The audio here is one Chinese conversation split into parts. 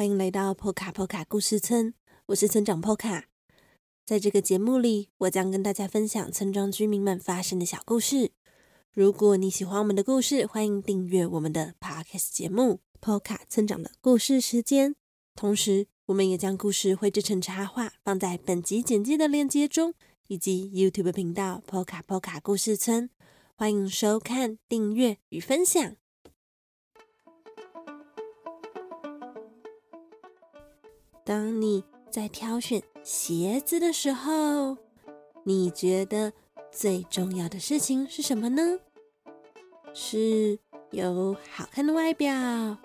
欢迎来到波卡波卡故事村，我是村长波卡。在这个节目里，我将跟大家分享村庄居民们发生的小故事。如果你喜欢我们的故事，欢迎订阅我们的 Podcast 节目《波卡村长的故事时间》。同时，我们也将故事绘制成插画，放在本集简介的链接中，以及 YouTube 频道“波卡波卡故事村”。欢迎收看、订阅与分享。当你在挑选鞋子的时候，你觉得最重要的事情是什么呢？是有好看的外表，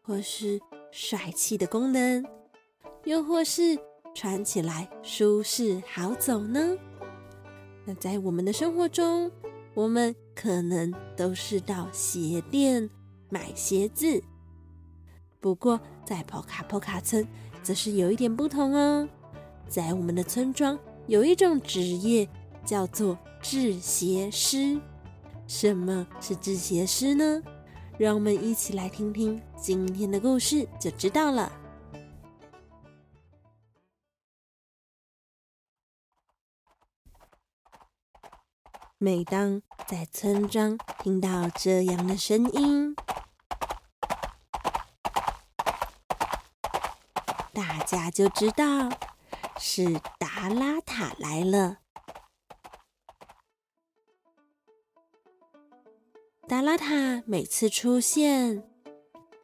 或是帅气的功能，又或是穿起来舒适好走呢？那在我们的生活中，我们可能都是到鞋店买鞋子，不过在波卡波卡村，则是有一点不同哦，在我们的村庄有一种职业叫做制鞋师。什么是制鞋师呢？让我们一起来听听今天的故事，就知道了。每当在村庄听到这样的声音，大家就知道是达拉塔来了。达拉塔每次出现，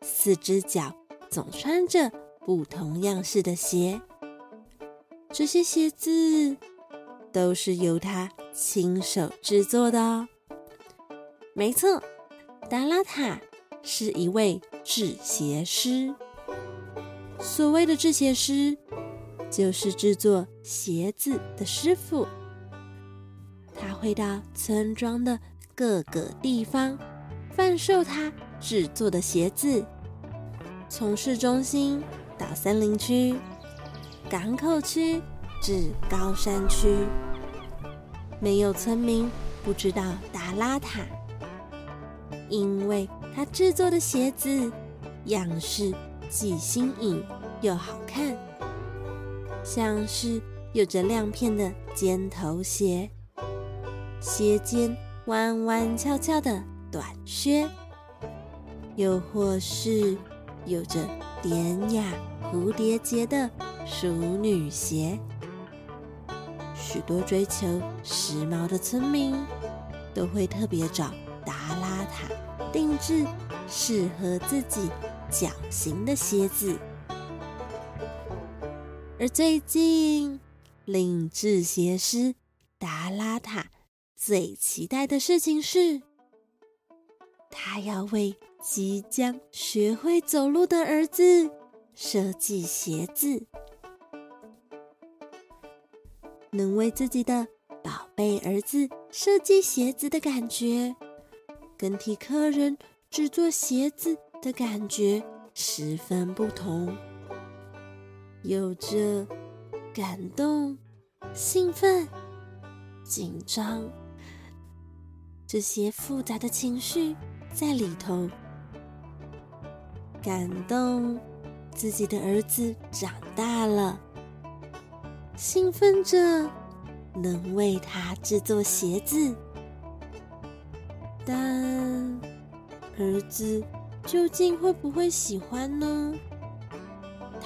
四只脚总穿着不同样式的鞋，这些鞋子都是由他亲手制作的哦。没错，达拉塔是一位制鞋师。所谓的制鞋师，就是制作鞋子的师傅。他会到村庄的各个地方贩售他制作的鞋子，从市中心到森林区、港口区至高山区，没有村民不知道达拉塔，因为他制作的鞋子样式既新颖又好看，像是有着亮片的尖头鞋，鞋尖弯弯翘翘的短靴，又或是有着典雅蝴蝶结的淑女鞋。许多追求时髦的村民都会特别找达拉塔定制适合自己脚型的鞋子，而最近令制鞋师达拉塔最期待的事情是，他要为即将学会走路的儿子设计鞋子，能为自己的宝贝儿子设计鞋子的感觉，跟替客人制作鞋子的感觉十分不同，有着感动、兴奋、紧张这些复杂的情绪在里头。感动自己的儿子长大了，兴奋着能为他制作鞋子，但儿子。究竟会不会喜欢呢？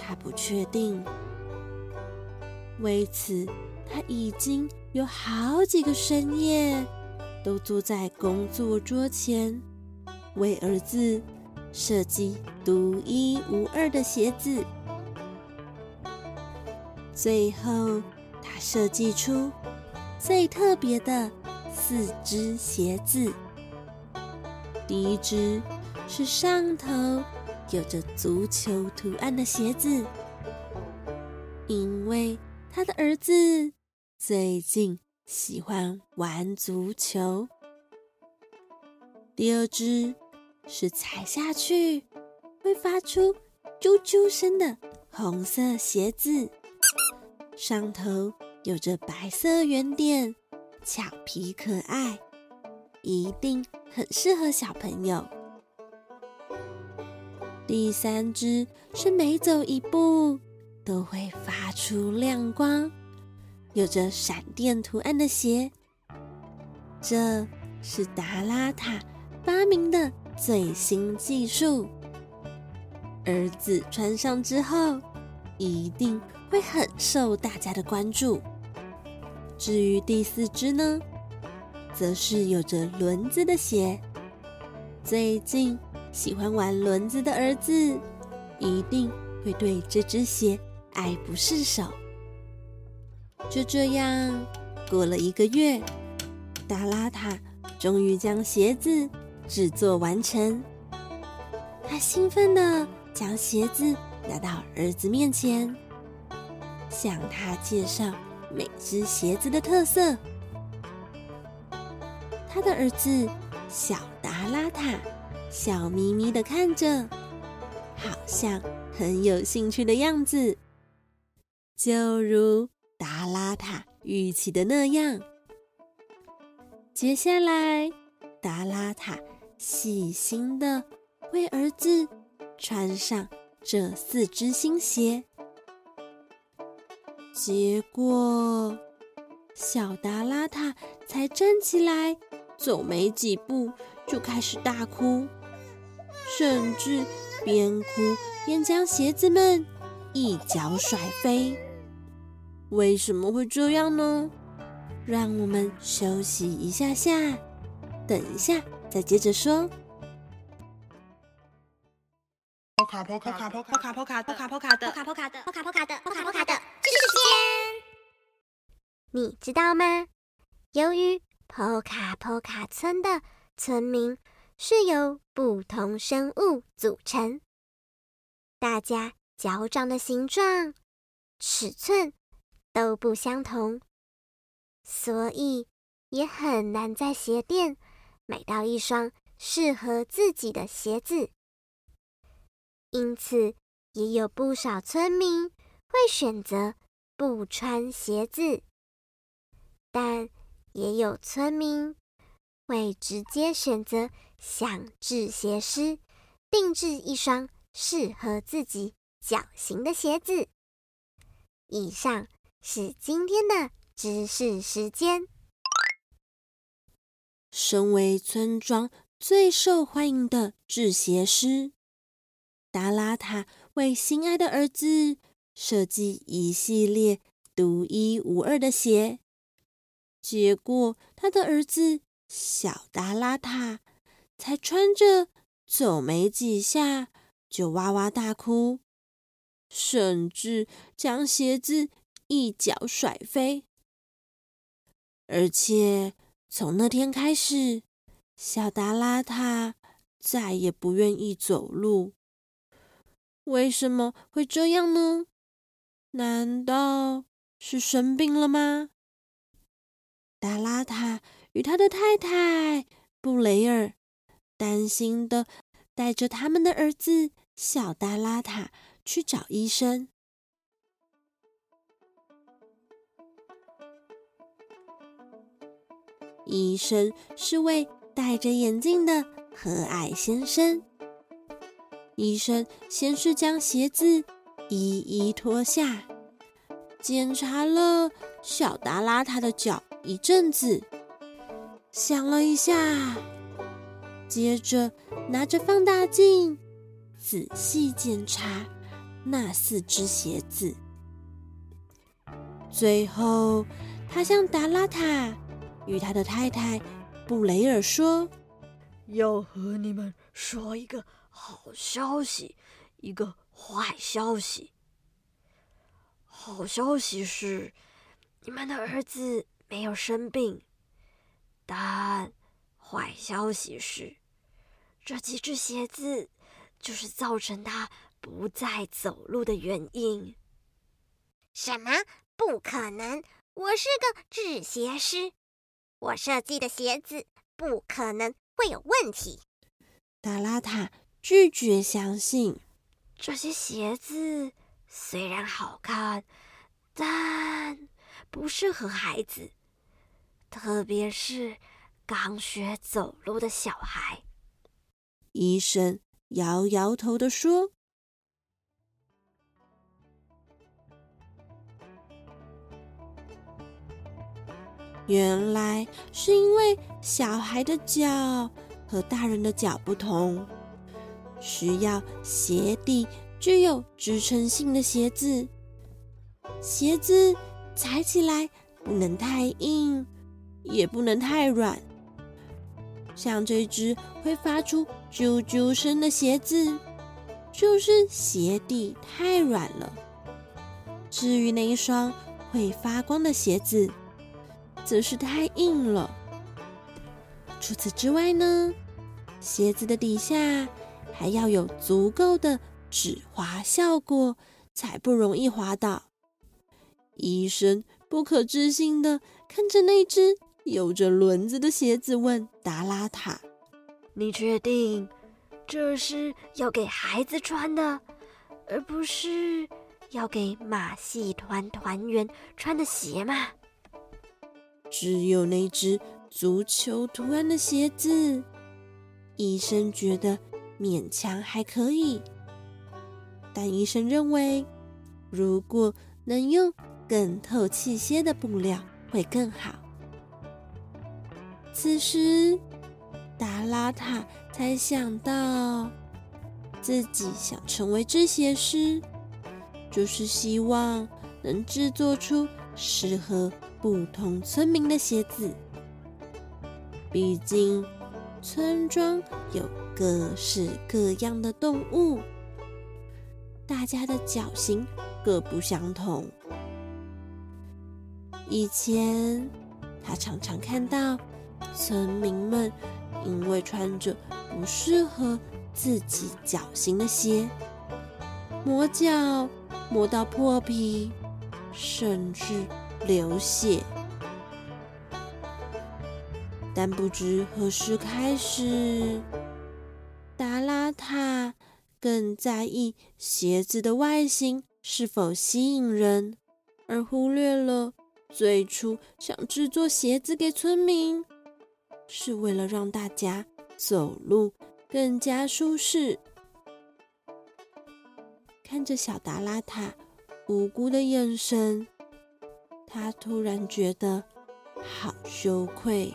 他不确定。为此，他已经有好几个深夜都坐在工作桌前，为儿子设计独一无二的鞋子。最后，他设计出最特别的四只鞋子。第一只。是上头有着足球图案的鞋子，因为他的儿子最近喜欢玩足球。第二只是踩下去会发出啾啾声的红色鞋子，上头有着白色圆点，俏皮可爱，一定很适合小朋友。第三只是每走一步都会发出亮光、有着闪电图案的鞋。这是达拉塔发明的最新技术。儿子穿上之后，一定会很受大家的关注。至于第四只呢，则是有着轮子的鞋。最近喜欢玩轮子的儿子，一定会对这只鞋爱不释手。就这样过了一个月，达拉塔终于将鞋子制作完成。他兴奋地将鞋子拿到儿子面前，向他介绍每只鞋子的特色。他的儿子。小达拉塔笑眯眯的看着，好像很有兴趣的样子，就如达拉塔预期的那样。接下来，达拉塔细心的为儿子穿上这四只新鞋，结果小达拉塔才站起来。走没几步就开始大哭，甚至边哭边将鞋子们一脚甩飞。为什么会这样呢？让我们休息一下下，等一下再接着说。波卡波卡波卡波卡波卡波卡波卡的波卡波卡的波卡波卡的波卡波卡的知识时间，你知道吗？由于波卡波卡村的村民是由不同生物组成，大家脚掌的形状、尺寸都不相同，所以也很难在鞋店买到一双适合自己的鞋子。因此，也有不少村民会选择不穿鞋子，但。也有村民会直接选择向制鞋师定制一双适合自己脚型的鞋子。以上是今天的知识时间。身为村庄最受欢迎的制鞋师，达拉塔为心爱的儿子设计一系列独一无二的鞋。结果，他的儿子小达拉塔才穿着走没几下就哇哇大哭，甚至将鞋子一脚甩飞。而且从那天开始，小达拉塔再也不愿意走路。为什么会这样呢？难道是生病了吗？达拉塔与他的太太布雷尔担心的带着他们的儿子小达拉塔去找医生。医生是位戴着眼镜的和蔼先生。医生先是将鞋子一一脱下，检查了小达拉塔的脚。一阵子，想了一下，接着拿着放大镜仔细检查那四只鞋子。最后，他向达拉塔与他的太太布雷尔说：“要和你们说一个好消息，一个坏消息。好消息是，你们的儿子。”没有生病，但坏消息是，这几只鞋子就是造成他不再走路的原因。什么？不可能！我是个制鞋师，我设计的鞋子不可能会有问题。达拉塔拒绝相信，这些鞋子虽然好看，但不适合孩子。特别是刚学走路的小孩，医生摇摇头的说：“原来是因为小孩的脚和大人的脚不同，需要鞋底具有支撑性的鞋子，鞋子踩起来不能太硬，也不能太软。”像这只会发出啾啾声的鞋子，就是鞋底太软了。至于那一双会发光的鞋子，则是太硬了。除此之外呢，鞋子的底下还要有足够的止滑效果，才不容易滑倒。医生不可置信地看着那只。有着轮子的鞋子问达拉塔：“你确定这是要给孩子穿的，而不是要给马戏团团员穿的鞋吗？”只有那只足球图案的鞋子，医生觉得勉强还可以，但医生认为，如果能用更透气些的布料会更好。此时，达拉塔才想到，自己想成为织鞋师，就是希望能制作出适合不同村民的鞋子。毕竟，村庄有各式各样的动物，大家的脚型各不相同。以前，他常常看到。村民们因为穿着不适合自己脚型的鞋，磨脚磨到破皮，甚至流血。但不知何时开始，达拉塔更在意鞋子的外形是否吸引人，而忽略了最初想制作鞋子给村民。是为了让大家走路更加舒适。看着小达拉塔无辜的眼神，他突然觉得好羞愧。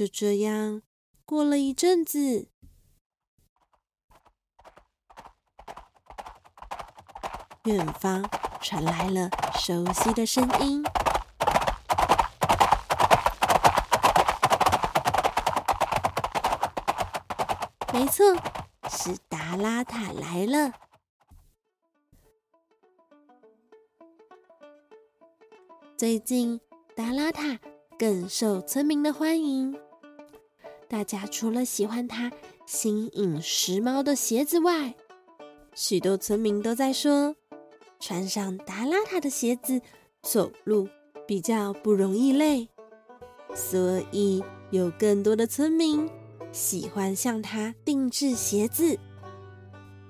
就这样过了一阵子，远方传来了熟悉的声音。没错，是达拉塔来了。最近，达拉塔更受村民的欢迎。大家除了喜欢他新颖时髦的鞋子外，许多村民都在说，穿上达拉塔的鞋子走路比较不容易累，所以有更多的村民喜欢向他定制鞋子，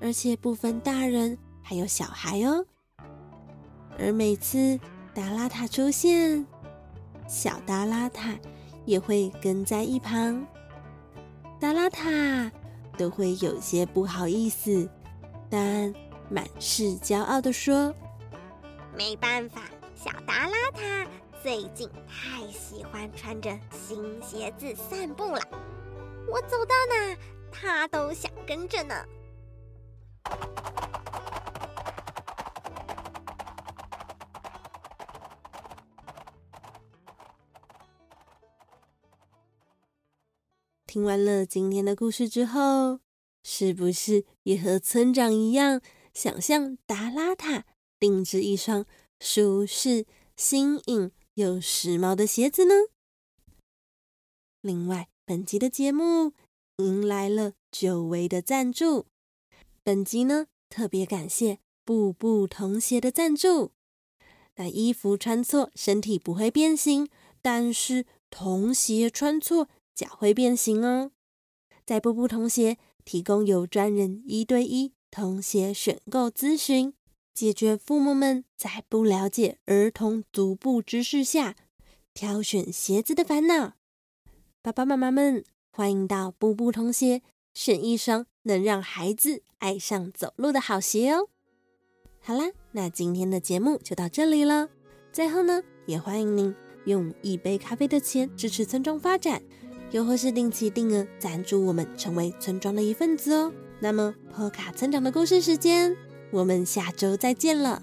而且不分大人还有小孩哦。而每次达拉塔出现，小达拉塔也会跟在一旁。达拉塔都会有些不好意思，但满是骄傲地说：“没办法，小达拉塔最近太喜欢穿着新鞋子散步了，我走到哪，他都想跟着呢。”听完了今天的故事之后，是不是也和村长一样，想向达拉塔定制一双舒适、新颖又时髦的鞋子呢？另外，本集的节目迎来了久违的赞助。本集呢，特别感谢步步童鞋的赞助。那衣服穿错，身体不会变形，但是童鞋穿错。脚会变形哦。在步步童鞋提供有专人一对一童鞋选购咨询，解决父母们在不了解儿童足部知识下挑选鞋子的烦恼。爸爸妈妈们，欢迎到步步童鞋选一双能让孩子爱上走路的好鞋哦。好啦，那今天的节目就到这里了。最后呢，也欢迎您用一杯咖啡的钱支持村庄发展。又或是定期定额赞助我们，成为村庄的一份子哦。那么，破卡村长的故事时间，我们下周再见了。